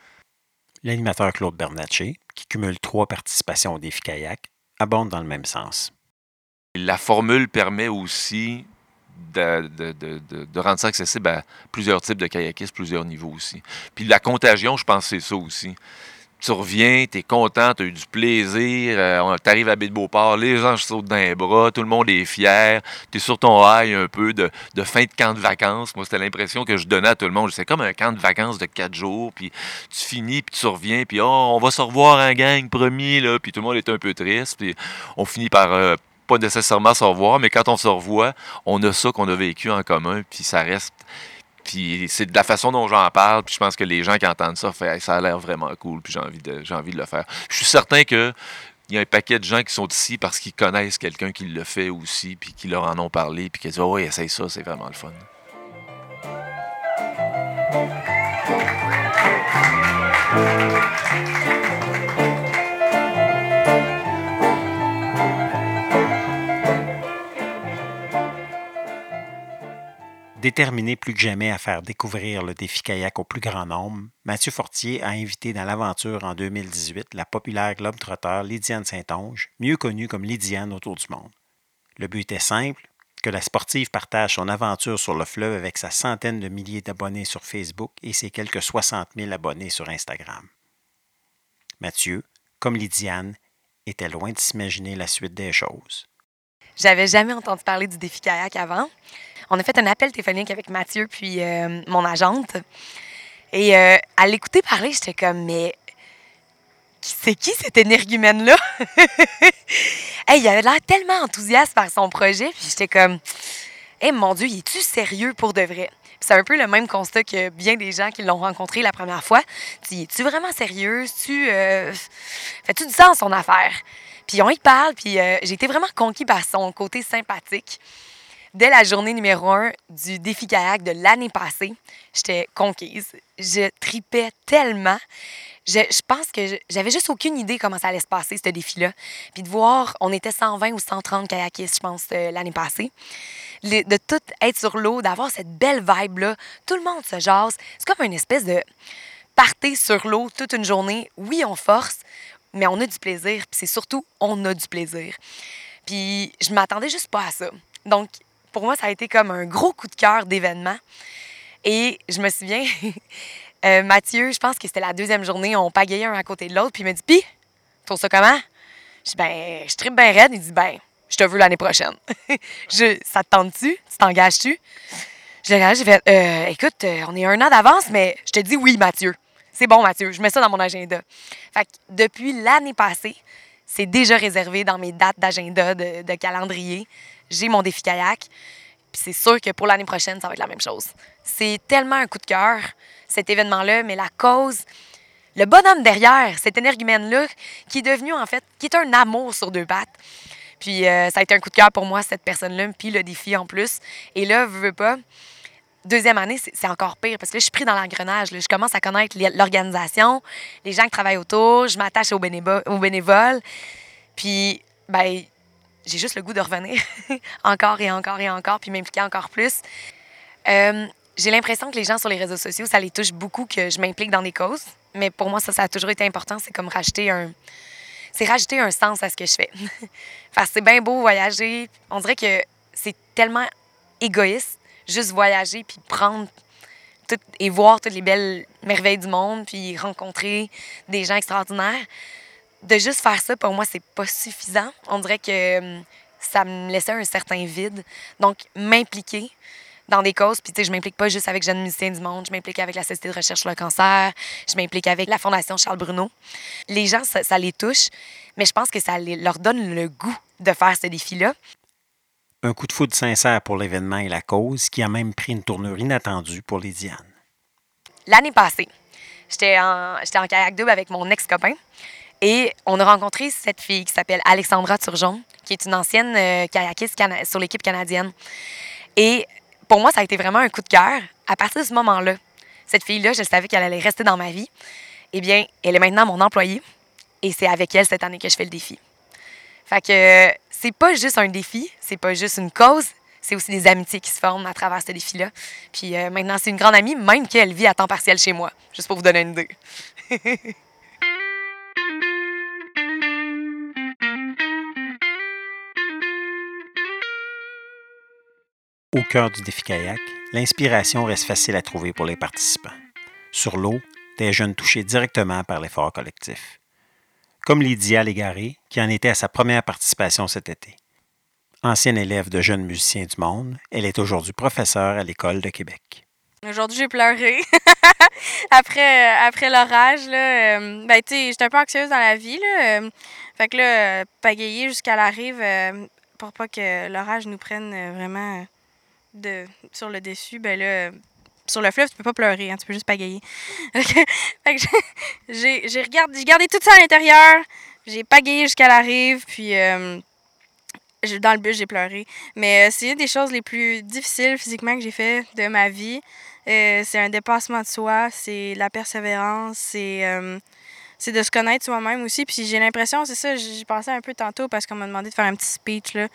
L'animateur Claude Bernatchez, qui cumule trois participations au défi kayak, abonde dans le même sens. La formule permet aussi de, de- de- de- de rendre ça accessible à plusieurs types de kayakistes, plusieurs niveaux aussi. Puis la contagion, je pense que c'est ça aussi. Tu reviens, tu es content, tu as eu du plaisir, tu arrives à Baie-de-Beauport, les gens se sautent dans les bras, tout le monde est fier, tu es sur ton high un peu de, de fin de camp de vacances. Moi, c'était l'impression que je donnais à tout le monde. C'est comme un camp de vacances de quatre jours, puis tu finis, puis tu reviens, puis oh, on va se revoir en gang, promis, là, puis tout le monde est un peu triste, puis on finit par euh, pas nécessairement se revoir, mais quand on se revoit, on a ça qu'on a vécu en commun, puis ça reste. Puis c'est de la façon dont j'en parle, puis je pense que les gens qui entendent ça, fait, ça a l'air vraiment cool, puis j'ai envie de, envie de le faire. Je suis certain que il y a un paquet de gens qui sont ici parce qu'ils connaissent quelqu'un qui le fait aussi, puis qui leur en ont parlé, puis qui disent oh, oui, essaye ça, c'est vraiment le fun. Déterminé plus que jamais à faire découvrir le défi kayak au plus grand nombre, Mathieu Fortier a invité dans l'aventure en 2018 la populaire globe-trotteur Lydiane Saint-Onge, mieux connue comme Lydiane autour du monde. Le but était simple, que la sportive partage son aventure sur le fleuve avec sa centaine de milliers d'abonnés sur Facebook et ses quelques 60 000 abonnés sur Instagram. Mathieu, comme Lydiane, était loin de s'imaginer la suite des choses. J'avais jamais entendu parler du défi kayak avant. On a fait un appel téléphonique avec Mathieu puis euh, mon agente. Et euh, à l'écouter parler, j'étais comme, mais c'est qui cet énergumène-là? hey, il avait l'air tellement enthousiaste par son projet, puis j'étais comme, hey, mon Dieu, il est-tu sérieux pour de vrai? C'est un peu le même constat que bien des gens qui l'ont rencontré la première fois. Tu es-tu vraiment sérieux? Tu euh, fais-tu du sens son affaire? Puis on y parle, puis j'ai été vraiment conquis par son côté sympathique. Dès la journée numéro un du défi kayak de l'année passée, j'étais conquise. Je tripais tellement. Je, pense que j'avais juste aucune idée comment ça allait se passer, ce défi-là. Puis de voir, on était 120 ou 130 kayakistes, je pense, euh, l'année passée. De tout être sur l'eau, d'avoir cette belle vibe-là. Tout le monde se jase. C'est comme une espèce de party sur l'eau toute une journée. Oui, on force, mais on a du plaisir. Puis c'est surtout, on a du plaisir. Puis je m'attendais juste pas à ça. Donc, pour moi, ça a été comme un gros coup de cœur d'événement. Et je me souviens, euh, Mathieu, je pense que c'était la deuxième journée, on pagayait un à côté de l'autre, puis il m'a dit Pis, trouves ça comment? Je dis Ben, je tripe bien raide. Il dit Ben, je te veux l'année prochaine. je, ça te tente-tu? Tu t'engages-tu? Je l'ai regardé, j'ai fait Euh, Écoute, euh, on est un an d'avance, mais je te dis oui, Mathieu. C'est bon, Mathieu, je mets ça dans mon agenda. Fait que depuis l'année passée, c'est déjà réservé dans mes dates d'agenda, de calendrier. J'ai mon défi kayak. Puis c'est sûr que pour l'année prochaine, ça va être la même chose. C'est tellement un coup de cœur, cet événement-là, mais la cause, le bonhomme derrière, cet énergumène-là, qui est devenu, en fait, qui est un amour sur deux pattes. Puis euh, ça a été un coup de cœur pour moi, cette personne-là, puis le défi en plus. Et là, veux, veux pas, deuxième année, c'est encore pire parce que là, je suis pris dans l'engrenage. Je commence à connaître l'organisation, les gens qui travaillent autour, je m'attache aux, aux bénévoles. Puis, ben, j'ai juste le goût de revenir encore et encore et encore, puis m'impliquer encore plus. Euh, j'ai l'impression que les gens sur les réseaux sociaux, ça les touche beaucoup que je m'implique dans des causes. Mais pour moi, ça, ça a toujours été important. C'est comme rajouter un. C'est rajouter un sens à ce que je fais. Que c'est bien beau voyager. On dirait que c'est tellement égoïste, juste voyager puis prendre tout, et voir toutes les belles merveilles du monde, puis rencontrer des gens extraordinaires. De juste faire ça, pour moi, c'est pas suffisant. On dirait que hum, ça me laissait un certain vide. Donc, m'impliquer dans des causes, puis tu sais, je m'implique pas juste avec Jeunes musiciens du monde, je m'implique avec la Société de recherche sur le cancer, je m'implique avec la Fondation Charles Bruno. Les gens, ça, ça les touche, mais je pense que ça les- leur donne le goût de faire ce défi-là. Un coup de foudre sincère pour l'événement et la cause qui a même pris une tournure inattendue pour les Diane. l'année passée, j'étais en, en kayak double avec mon ex-copain et on a rencontré cette fille qui s'appelle Alexandra Turgeon, qui est une ancienne euh, kayakiste sur l'équipe canadienne. Et pour moi, ça a été vraiment un coup de cœur. À partir de ce moment-là, cette fille-là, je savais qu'elle allait rester dans ma vie. Eh bien, elle est maintenant mon employée et c'est avec elle cette année que je fais le défi. Fait que euh, c'est pas juste un défi, c'est pas juste une cause, c'est aussi des amitiés qui se forment à travers ce défi-là. Puis euh, maintenant, c'est une grande amie, même qu'elle vit à temps partiel chez moi, juste pour vous donner une idée. Au cœur du défi kayak, l'inspiration reste facile à trouver pour les participants. Sur l'eau, des jeunes touchés directement par l'effort collectif. Comme Lydia Légaré, qui en était à sa première participation cet été. Ancienne élève de jeunes musiciens du monde, elle est aujourd'hui professeure à l'École de Québec. Aujourd'hui, j'ai pleuré. après euh, après l'orage, là, euh, ben, j'étais un peu anxieuse dans la vie, là. euh, fait que là, euh, pagayer jusqu'à la rive euh, pour pas que l'orage nous prenne vraiment de, sur le dessus, ben là, sur le fleuve, tu peux pas pleurer, hein, tu peux juste pagayer. fait que j'ai- j'ai regardé, j'ai gardé tout ça à l'intérieur, j'ai pagayé jusqu'à la rive, puis euh, dans le bus, j'ai pleuré. Mais euh, c'est une des choses les plus difficiles physiquement que j'ai fait de ma vie. Euh, c'est un dépassement de soi, c'est la persévérance, c'est c'est de se connaître soi-même aussi. Puis j'ai l'impression, c'est ça, j'y pensais un peu tantôt parce qu'on m'a demandé de faire un petit speech. là.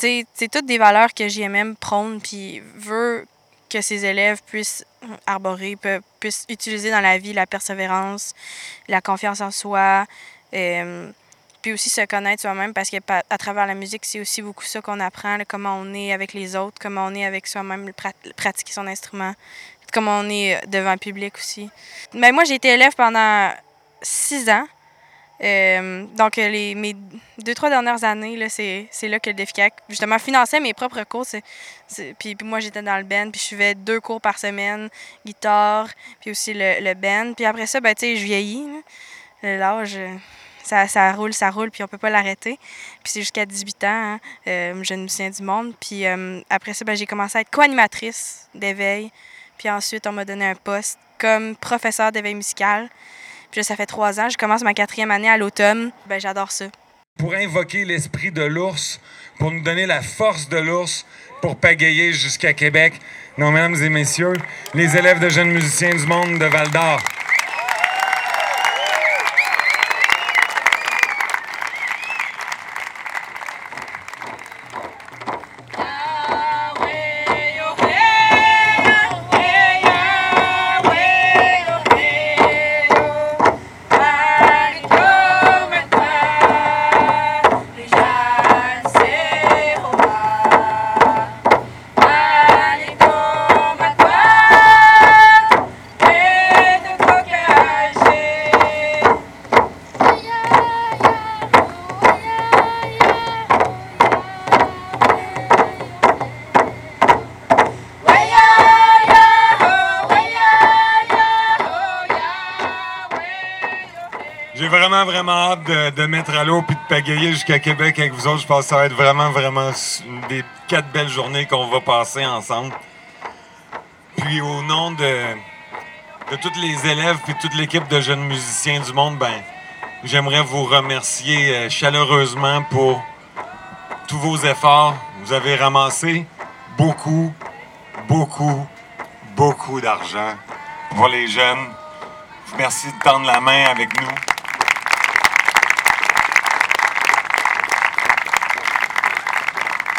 C'est toutes des valeurs que JMM prône, puis veut que ses élèves puissent arborer, puissent utiliser dans la vie la persévérance, la confiance en soi, euh, puis aussi se connaître soi-même parce que à travers la musique, c'est aussi beaucoup ça qu'on apprend, comment on est avec les autres, comment on est avec soi-même, pratiquer son instrument, comment on est euh, devant le public aussi. Mais moi, j'ai été élève pendant six ans. Euh, donc, euh, les, mes deux, trois dernières années, là, c'est, c'est là que le DEFCAC, justement, finançait mes propres cours. Puis, moi, j'étais dans le band, puis je suivais deux cours par semaine, guitare, puis aussi le, le band. Puis après ça, ben, tu sais, je vieillis. là. L'âge, euh, ça, ça roule, ça roule, puis on peut pas l'arrêter. Puis c'est jusqu'à 18 ans, hein, euh, jeune musicien du monde. Puis après ça, ben, j'ai commencé à être co-animatrice d'éveil. Puis ensuite, on m'a donné un poste comme professeur d'éveil musical. Ça fait trois ans. Je commence ma quatrième année à l'automne. Ben, j'adore ça. pour invoquer l'esprit de l'ours, pour nous donner la force de l'ours pour pagayer jusqu'à Québec. Non, mesdames et messieurs, les élèves de jeunes musiciens du monde de Val d'Or. Vraiment, hâte de, mettre à l'eau puis de pagayer jusqu'à Québec avec vous autres. Je pense que ça va être vraiment, vraiment des quatre belles journées qu'on va passer ensemble. Puis au nom de, de tous les élèves puis toute l'équipe de jeunes musiciens du monde, ben, j'aimerais vous remercier euh, chaleureusement pour tous vos efforts. Vous avez ramassé beaucoup, beaucoup, beaucoup d'argent pour les jeunes. Merci de tendre la main avec nous.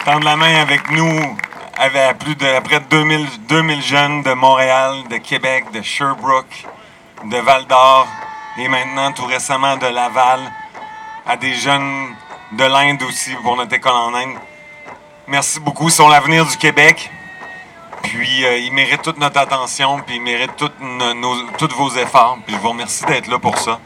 Tendre la main avec nous, avec plus de près de 2000, 2000 jeunes de Montréal, de Québec, de Sherbrooke, de Val d'Or et maintenant tout récemment de Laval, à des jeunes de l'Inde aussi pour notre école en Inde. Merci beaucoup, ils sont l'avenir du Québec. Puis euh, ils méritent toute notre attention, puis ils méritent tous vos efforts. Puis je vous remercie d'être là pour ça.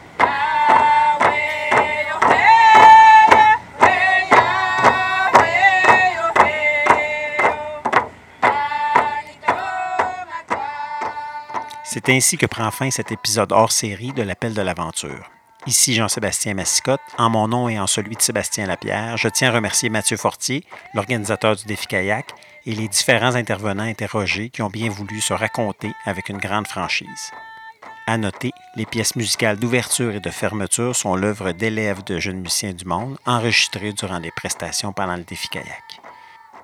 C'est ainsi que prend fin cet épisode hors série de l'Appel de l'Aventure. Ici Jean-Sébastien Massicotte. En mon nom et en celui de Sébastien Lapierre, je tiens à remercier Mathieu Fortier, l'organisateur du défi kayak, et les différents intervenants interrogés qui ont bien voulu se raconter avec une grande franchise. À noter, les pièces musicales d'ouverture et de fermeture sont l'œuvre d'élèves de jeunes musiciens du monde enregistrées durant les prestations pendant le défi kayak.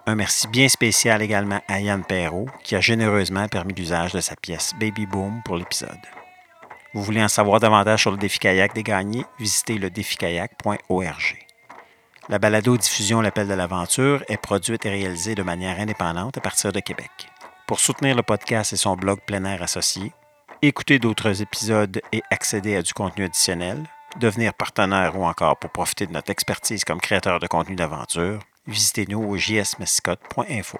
Un merci bien spécial également à Yann Perrault, qui a généreusement permis l'usage de sa pièce Baby Boom pour l'épisode. Vous voulez en savoir davantage sur le défi kayak des gagnés, visitez le défikayak.org. La balado-diffusion L'Appel de l'Aventure est produite et réalisée de manière indépendante à partir de Québec. Pour soutenir le podcast et son blog plein air associé, écouter d'autres épisodes et accéder à du contenu additionnel, devenir partenaire ou encore pour profiter de notre expertise comme créateur de contenu d'aventure, visitez-nous au jsmascotte.info.